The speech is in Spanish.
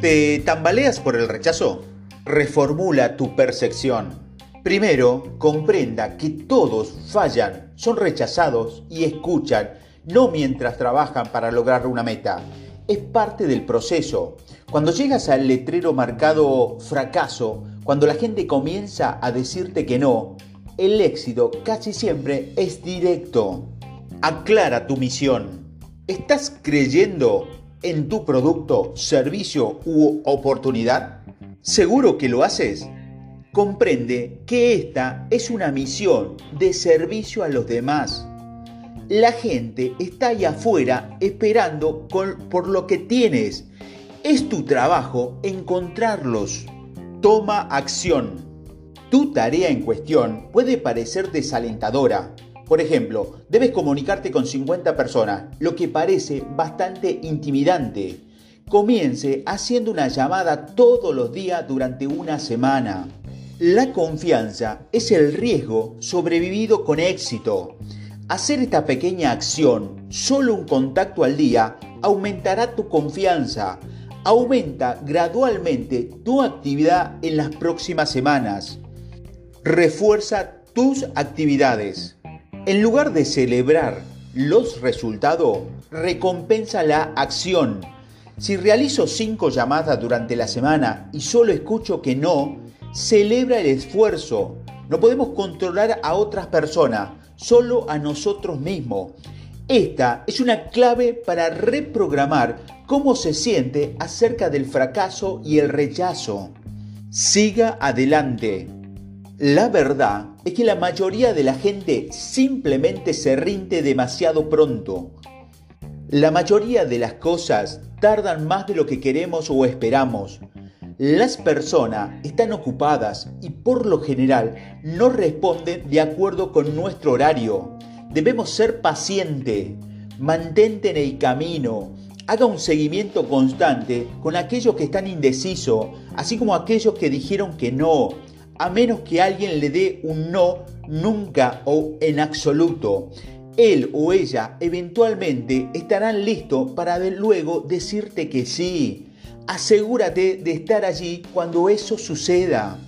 ¿Te tambaleas por el rechazo? Reformula tu percepción. Primero, comprenda que todos fallan, son rechazados y escuchan, no mientras trabajan para lograr una meta. Es parte del proceso. Cuando llegas al letrero marcado fracaso, cuando la gente comienza a decirte que no, el éxito casi siempre es directo. Aclara tu misión. ¿Estás creyendo en tu producto, servicio u oportunidad? ¿Seguro que lo haces? Comprende que esta es una misión de servicio a los demás. La gente está ahí afuera esperando por lo que tienes. Es tu trabajo encontrarlos. Toma acción. Tu tarea en cuestión puede parecer desalentadora. Por ejemplo, debes comunicarte con 50 personas, lo que parece bastante intimidante. Comience haciendo una llamada todos los días durante una semana. La confianza es el riesgo sobrevivido con éxito. Hacer esta pequeña acción, solo un contacto al día, aumentará tu confianza. Aumenta gradualmente tu actividad en las próximas semanas refuerza tus actividades. En lugar de celebrar los resultados, recompensa la acción. Si realizo cinco llamadas durante la semana y solo escucho que no, celebra el esfuerzo. No podemos controlar a otras personas, solo a nosotros mismos. Esta es una clave para reprogramar cómo se siente acerca del fracaso y el rechazo. Siga adelante. La verdad es que la mayoría de la gente simplemente se rinde demasiado pronto. La mayoría de las cosas tardan más de lo que queremos o esperamos. Las personas están ocupadas y por lo general no responden de acuerdo con nuestro horario. Debemos ser pacientes. Mantente en el camino. Haga un seguimiento constante con aquellos que están indecisos, así como aquellos que dijeron que no a menos que alguien le dé un no nunca o en absoluto. Él o ella eventualmente estarán listos para luego decirte que sí. Asegúrate de estar allí cuando eso suceda.